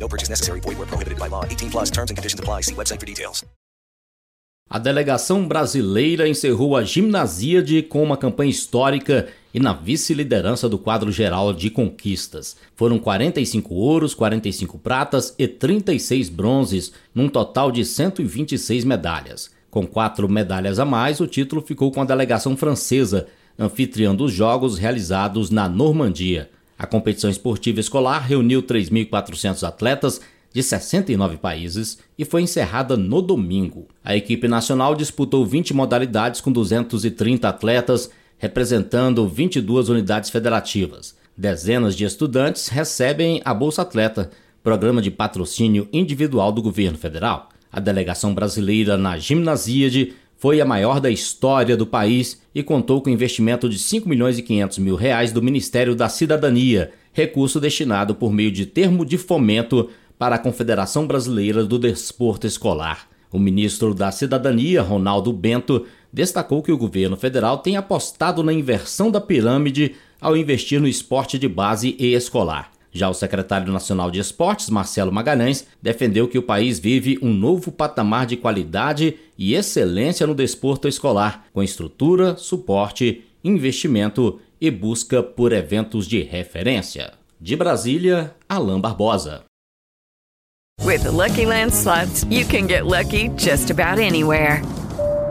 No purchase necessary. Void where prohibited by law. 18 plus terms and conditions apply. See website for details. A delegação brasileira encerrou a Gimnasíade com uma campanha histórica e na vice-liderança do quadro geral de conquistas. Foram 45 ouros, 45 pratas e 36 bronzes, num total de 126 medalhas. Com quatro medalhas a mais, o título ficou com a delegação francesa, anfitriã dos Jogos realizados na Normandia. A competição esportiva escolar reuniu 3.400 atletas de 69 países e foi encerrada no domingo. A equipe nacional disputou 20 modalidades com 230 atletas, representando 22 unidades federativas. Dezenas de estudantes recebem a Bolsa Atleta, programa de patrocínio individual do governo federal. A delegação brasileira na Gimnasíade foi a maior da história do país e contou com investimento de 5 milhões e 500 mil reais do Ministério da Cidadania, recurso destinado por meio de termo de fomento para a Confederação Brasileira do Desporto Escolar. O ministro da Cidadania, Ronaldo Bento, destacou que o governo federal tem apostado na inversão da pirâmide ao investir no esporte de base e escolar. Já o secretário nacional de Esportes, Marcelo Magalhães, defendeu que o país vive um novo patamar de qualidade e excelência no desporto escolar, com estrutura, suporte, investimento e busca por eventos de referência. De Brasília, Alain Barbosa. With the Lucky Land slots, you can get lucky just about anywhere.